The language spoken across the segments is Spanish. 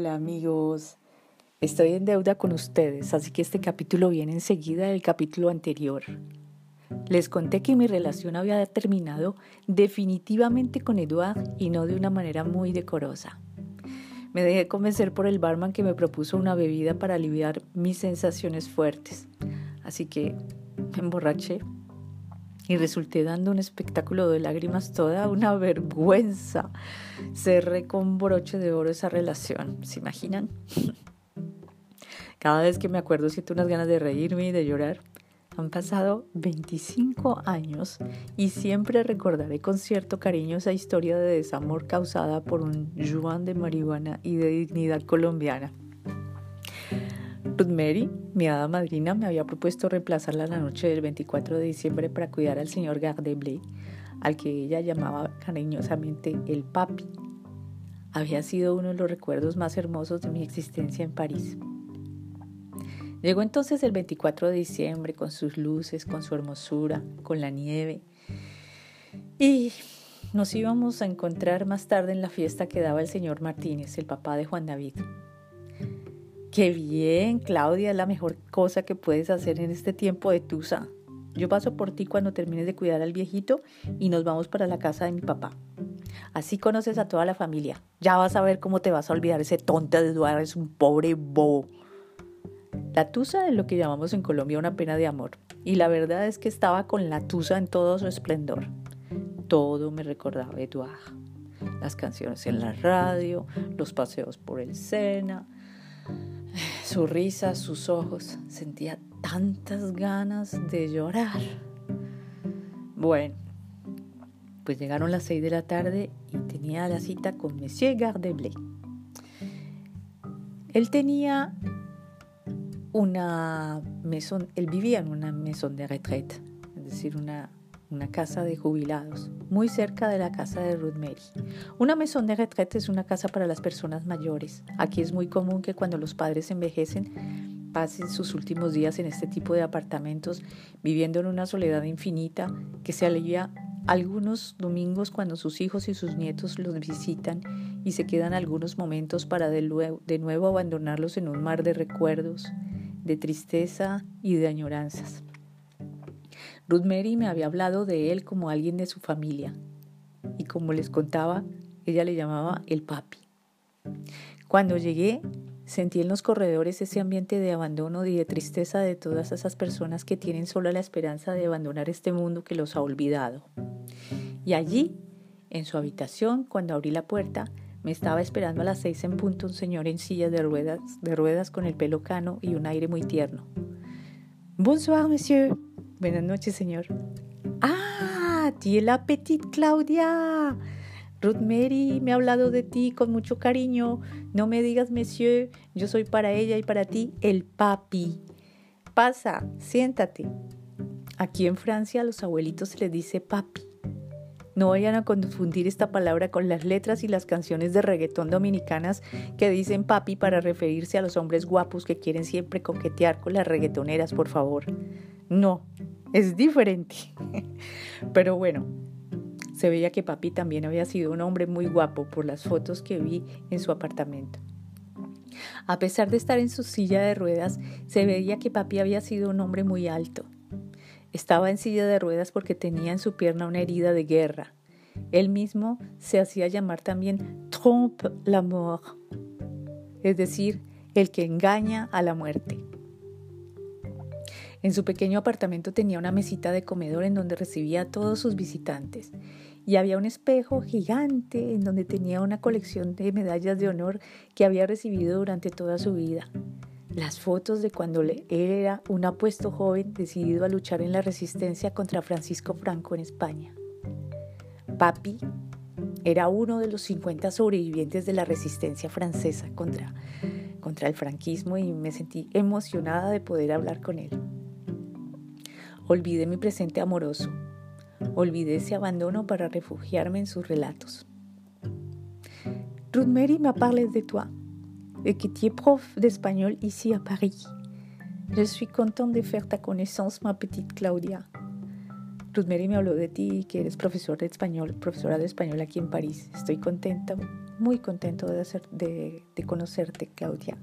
Hola amigos, estoy en deuda con ustedes, así que este capítulo viene enseguida del capítulo anterior. Les conté que mi relación había terminado definitivamente con Eduard y no de una manera muy decorosa. Me dejé convencer por el barman que me propuso una bebida para aliviar mis sensaciones fuertes, así que me emborraché y resulté dando un espectáculo de lágrimas, toda una vergüenza. Cerré con broche de oro esa relación, ¿se imaginan? Cada vez que me acuerdo siento unas ganas de reírme y de llorar. Han pasado 25 años y siempre recordaré con cierto cariño esa historia de desamor causada por un Juan de marihuana y de dignidad colombiana. Ruth Mary, mi hada madrina, me había propuesto reemplazarla la noche del 24 de diciembre para cuidar al señor Gardeblé, al que ella llamaba cariñosamente el papi. Había sido uno de los recuerdos más hermosos de mi existencia en París. Llegó entonces el 24 de diciembre con sus luces, con su hermosura, con la nieve. Y nos íbamos a encontrar más tarde en la fiesta que daba el señor Martínez, el papá de Juan David. Qué bien, Claudia, es la mejor cosa que puedes hacer en este tiempo de tusa. Yo paso por ti cuando termines de cuidar al viejito y nos vamos para la casa de mi papá. Así conoces a toda la familia. Ya vas a ver cómo te vas a olvidar ese tonto de Eduardo, es un pobre bobo. La tusa es lo que llamamos en Colombia una pena de amor. Y la verdad es que estaba con la tusa en todo su esplendor. Todo me recordaba a Eduard. Las canciones en la radio, los paseos por el Sena, su risa, sus ojos. Sentía tantas ganas de llorar. Bueno, pues llegaron las seis de la tarde y tenía la cita con Monsieur Gardeblé. Él tenía una mesón, él vivía en una mesón de retraite, es decir, una una casa de jubilados, muy cerca de la casa de Ruth Mary. Una mesón de retraite es una casa para las personas mayores. Aquí es muy común que cuando los padres envejecen pasen sus últimos días en este tipo de apartamentos, viviendo en una soledad infinita que se alivia algunos domingos cuando sus hijos y sus nietos los visitan y se quedan algunos momentos para de nuevo abandonarlos en un mar de recuerdos, de tristeza y de añoranzas. Ruth Mary me había hablado de él como alguien de su familia y como les contaba, ella le llamaba el papi. Cuando llegué, sentí en los corredores ese ambiente de abandono y de tristeza de todas esas personas que tienen solo la esperanza de abandonar este mundo que los ha olvidado. Y allí, en su habitación, cuando abrí la puerta, me estaba esperando a las seis en punto un señor en silla de ruedas, de ruedas con el pelo cano y un aire muy tierno. Bonsoir, monsieur, Buenas noches, señor. Ah, tiene la petite Claudia. Ruth Mary me ha hablado de ti con mucho cariño. No me digas, monsieur, yo soy para ella y para ti el papi. Pasa, siéntate. Aquí en Francia a los abuelitos se les dice papi. No vayan a confundir esta palabra con las letras y las canciones de reggaetón dominicanas que dicen papi para referirse a los hombres guapos que quieren siempre coquetear con las reggaetoneras, por favor. No, es diferente. Pero bueno, se veía que papi también había sido un hombre muy guapo por las fotos que vi en su apartamento. A pesar de estar en su silla de ruedas, se veía que papi había sido un hombre muy alto. Estaba en silla de ruedas porque tenía en su pierna una herida de guerra. Él mismo se hacía llamar también trompe la mort, es decir, el que engaña a la muerte. En su pequeño apartamento tenía una mesita de comedor en donde recibía a todos sus visitantes y había un espejo gigante en donde tenía una colección de medallas de honor que había recibido durante toda su vida. Las fotos de cuando él era un apuesto joven decidido a luchar en la resistencia contra Francisco Franco en España. Papi era uno de los 50 sobrevivientes de la resistencia francesa contra, contra el franquismo y me sentí emocionada de poder hablar con él. Olvidé mi presente amoroso. Olvidé ese abandono para refugiarme en sus relatos. Ruth Mary me parlé de toi, et que tu es prof d'espagnol ici à Paris. Je suis contente de faire ta connaissance, ma petite Claudia. Ruth Mary me habló de ti, que eres profesor de español, profesora de español aquí en París. Estoy contenta, muy contento de, hacer, de, de conocerte, Claudia.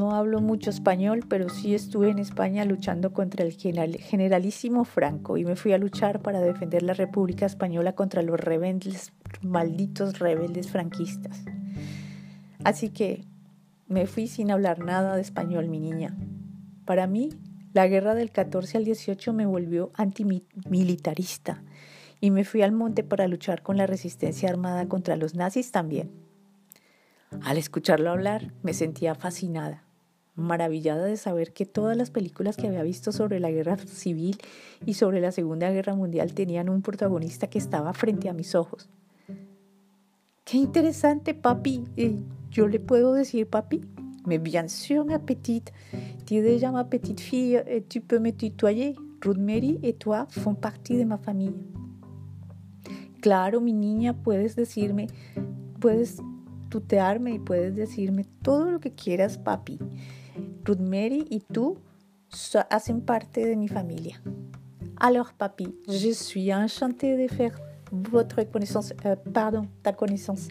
No hablo mucho español, pero sí estuve en España luchando contra el generalísimo Franco y me fui a luchar para defender la República Española contra los rebeldes, malditos rebeldes franquistas. Así que me fui sin hablar nada de español, mi niña. Para mí, la guerra del 14 al 18 me volvió antimilitarista y me fui al monte para luchar con la resistencia armada contra los nazis también. Al escucharlo hablar me sentía fascinada, maravillada de saber que todas las películas que había visto sobre la guerra civil y sobre la Segunda Guerra Mundial tenían un protagonista que estaba frente a mis ojos. Qué interesante, papi. Eh, ¿Yo le puedo decir papi? Mais bien sûr, ma petite. Tu es déjà ma petite fille et tu peux me tutoyer. Ruth Mary et toi font partie de ma famille. Claro, mi niña, puedes decirme, puedes tutearme y puedes decirme todo lo que quieras, papi. Ruth Mary y tú hacen parte de mi familia. Alors, papi, je suis enchantée de faire votre connaissance, euh, pardon, ta connaissance.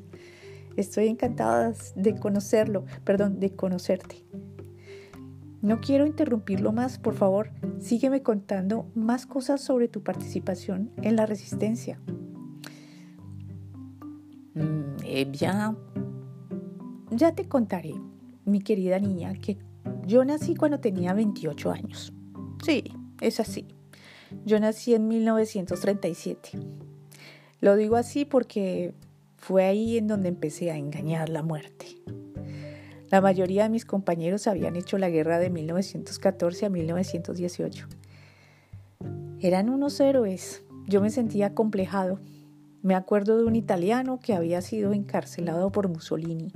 Estoy encantada de conocerlo, perdón, de conocerte. No quiero interrumpirlo más, por favor, sígueme contando más cosas sobre tu participación en la resistencia. Mm, eh bien, ya te contaré, mi querida niña, que yo nací cuando tenía 28 años. Sí, es así. Yo nací en 1937. Lo digo así porque fue ahí en donde empecé a engañar la muerte. La mayoría de mis compañeros habían hecho la guerra de 1914 a 1918. Eran unos héroes. Yo me sentía complejado. Me acuerdo de un italiano que había sido encarcelado por Mussolini.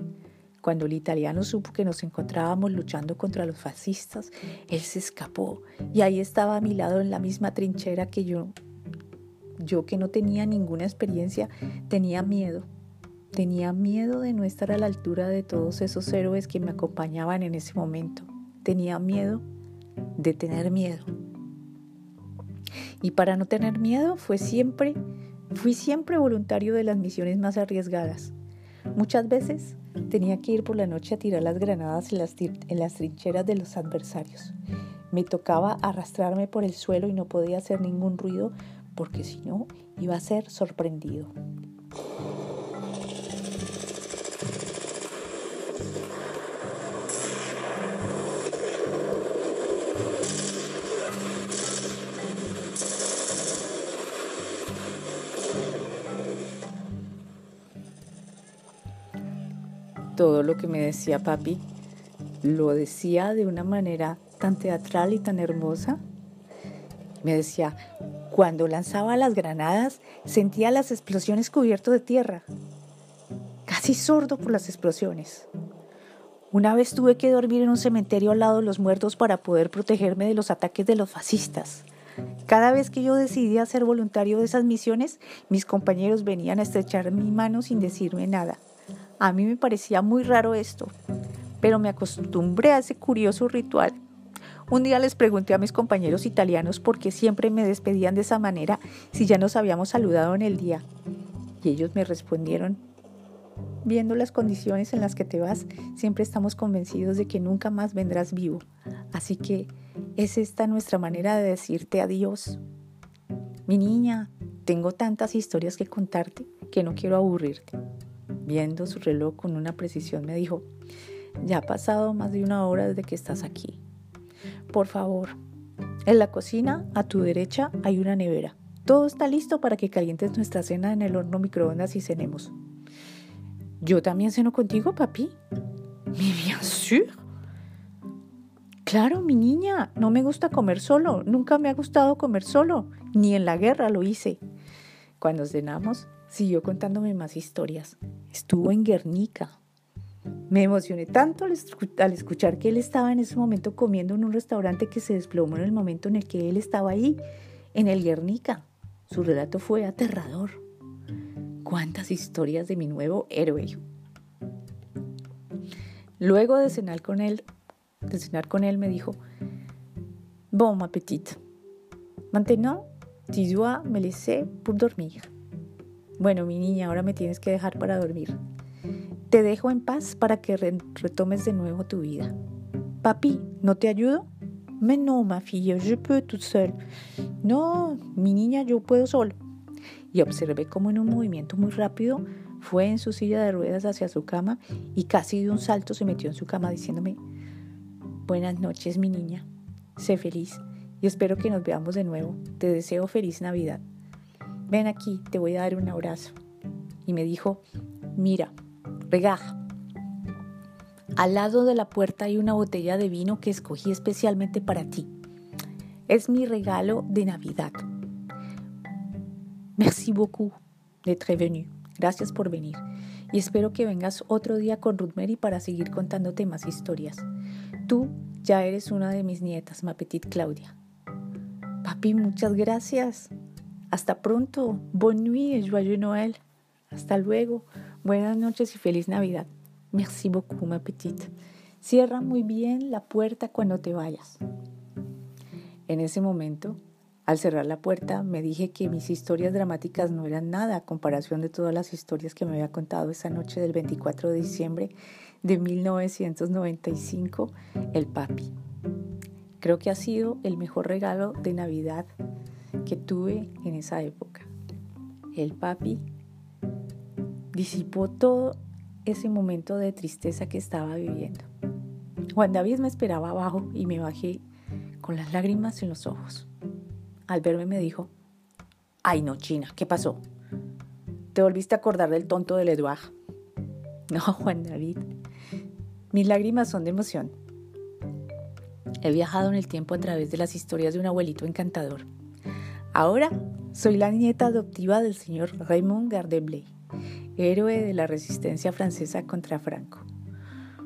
Cuando el italiano supo que nos encontrábamos luchando contra los fascistas, él se escapó y ahí estaba a mi lado en la misma trinchera que yo. Yo que no tenía ninguna experiencia, tenía miedo. Tenía miedo de no estar a la altura de todos esos héroes que me acompañaban en ese momento. Tenía miedo de tener miedo. Y para no tener miedo fue siempre, fui siempre voluntario de las misiones más arriesgadas. Muchas veces tenía que ir por la noche a tirar las granadas en las, trincheras de los adversarios. Me tocaba arrastrarme por el suelo y no podía hacer ningún ruido porque si no iba a ser sorprendido. Todo lo que me decía papi, lo decía de una manera tan teatral y tan hermosa. Me decía, cuando lanzaba las granadas sentía las explosiones cubierto de tierra, casi sordo por las explosiones. Una vez tuve que dormir en un cementerio al lado de los muertos para poder protegerme de los ataques de los fascistas. Cada vez que yo decidía ser voluntario de esas misiones, mis compañeros venían a estrechar mi mano sin decirme nada. A mí me parecía muy raro esto, pero me acostumbré a ese curioso ritual. Un día les pregunté a mis compañeros italianos por qué siempre me despedían de esa manera si ya nos habíamos saludado en el día. Y ellos me respondieron, viendo las condiciones en las que te vas, siempre estamos convencidos de que nunca más vendrás vivo. Así que es esta nuestra manera de decirte adiós. Mi niña, tengo tantas historias que contarte que no quiero aburrirte viendo su reloj con una precisión, me dijo, ya ha pasado más de una hora desde que estás aquí. Por favor, en la cocina, a tu derecha, hay una nevera. Todo está listo para que calientes nuestra cena en el horno microondas y cenemos. ¿Yo también ceno contigo, papi? Mi bien sûr. Claro, mi niña, no me gusta comer solo. Nunca me ha gustado comer solo. Ni en la guerra lo hice. Cuando cenamos, siguió contándome más historias estuvo en Guernica. Me emocioné tanto al, escuchar que él estaba en ese momento comiendo en un restaurante que se desplomó en el momento en el que él estaba ahí, en el Guernica. Su relato fue aterrador. Cuántas historias de mi nuevo héroe. Luego de cenar con él, de cenar con él me dijo, Bon, ma petite, Maintenant, tu dois me laisser pour dormir. Bueno, mi niña, ahora me tienes que dejar para dormir. Te dejo en paz para que retomes de nuevo tu vida. Papi, ¿no te ayudo? Mais non, ma fille, je peux toute seule. No, mi niña, yo puedo solo. Y observé cómo en un movimiento muy rápido fue en su silla de ruedas hacia su cama y casi de un salto se metió en su cama diciéndome, buenas noches mi niña, sé feliz y espero que nos veamos de nuevo. Te deseo feliz Navidad. Ven aquí, te voy a dar un abrazo. Y me dijo, mira, regaja. Al lado de la puerta hay una botella de vino que escogí especialmente para ti. Es mi regalo de Navidad. Merci beaucoup d'être venu. Gracias por venir. Y espero que vengas otro día con Ruth Mary para seguir contándote más historias. Tú ya eres una de mis nietas, ma petite Claudia. Papi, muchas gracias. Hasta pronto. Bonne nuit joyeux Noël. Hasta luego. Buenas noches y feliz Navidad. Merci beaucoup, ma petite. Cierra muy bien la puerta cuando te vayas. En ese momento, al cerrar la puerta, me dije que mis historias dramáticas no eran nada a comparación de todas las historias que me había contado esa noche del 24 de diciembre de 1995, el papi. Creo que ha sido el mejor regalo de Navidad que tuve en esa época. El papi disipó todo ese momento de tristeza que estaba viviendo. Juan David me esperaba abajo y me bajé con las lágrimas en los ojos. Al verme me dijo, ay no, China, ¿qué pasó? ¿Te volviste a acordar del tonto del Eduard? No, Juan David. Mis lágrimas son de emoción. He viajado en el tiempo a través de las historias de un abuelito encantador. Ahora soy la nieta adoptiva del señor Raymond Gardeblay, héroe de la resistencia francesa contra Franco.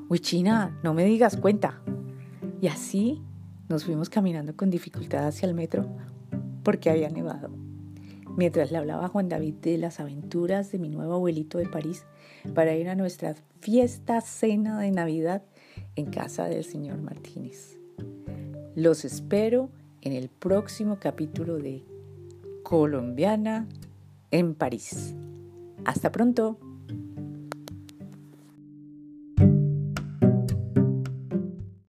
Uy, China, no me digas cuenta. Y así nos fuimos caminando con dificultad hacia el metro porque había nevado. Mientras le hablaba a Juan David de las aventuras de mi nuevo abuelito de París para ir a nuestra fiesta cena de Navidad en casa del señor Martínez. Los espero en el próximo capítulo de Colombiana en París. Hasta pronto.